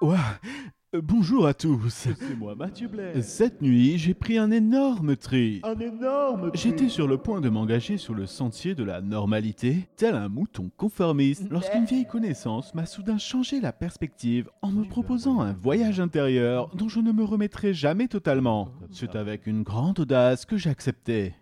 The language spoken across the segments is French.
Ouah, bonjour à tous. C'est moi, Mathieu Blaise. Cette nuit, j'ai pris un énorme tri. Un énorme. J'étais sur le point de m'engager sur le sentier de la normalité, tel un mouton conformiste, lorsqu'une vieille connaissance m'a soudain changé la perspective en me proposant un voyage intérieur dont je ne me remettrai jamais totalement. C'est avec une grande audace que j'acceptais.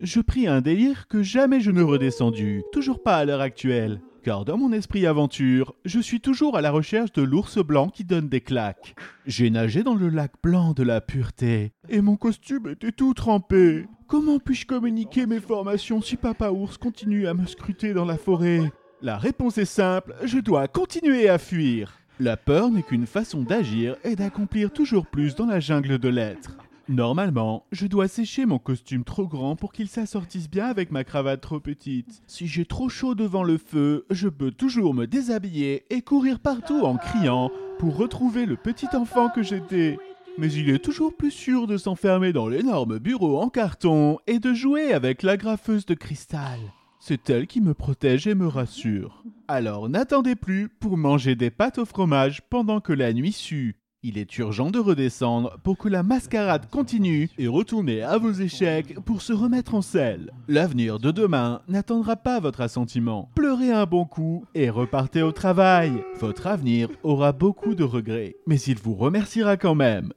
Je pris un délire que jamais je ne redescendu, toujours pas à l'heure actuelle. Car dans mon esprit aventure, je suis toujours à la recherche de l'ours blanc qui donne des claques. J'ai nagé dans le lac blanc de la pureté, et mon costume était tout trempé. Comment puis-je communiquer mes formations si Papa Ours continue à me scruter dans la forêt? La réponse est simple, je dois continuer à fuir. La peur n'est qu'une façon d'agir et d'accomplir toujours plus dans la jungle de l'être. Normalement, je dois sécher mon costume trop grand pour qu'il s'assortisse bien avec ma cravate trop petite. Si j'ai trop chaud devant le feu, je peux toujours me déshabiller et courir partout en criant pour retrouver le petit enfant que j'étais. Mais il est toujours plus sûr de s'enfermer dans l'énorme bureau en carton et de jouer avec l'agrafeuse de cristal. C'est elle qui me protège et me rassure. Alors n'attendez plus pour manger des pâtes au fromage pendant que la nuit sue. Il est urgent de redescendre pour que la mascarade continue et retourner à vos échecs pour se remettre en selle. L'avenir de demain n'attendra pas votre assentiment. Pleurez un bon coup et repartez au travail. Votre avenir aura beaucoup de regrets, mais il vous remerciera quand même.